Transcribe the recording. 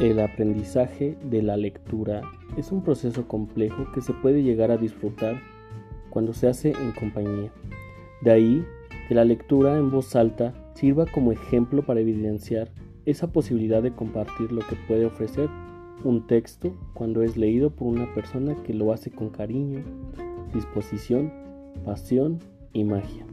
El aprendizaje de la lectura es un proceso complejo que se puede llegar a disfrutar cuando se hace en compañía. De ahí que la lectura en voz alta sirva como ejemplo para evidenciar esa posibilidad de compartir lo que puede ofrecer un texto cuando es leído por una persona que lo hace con cariño, disposición, pasión y magia.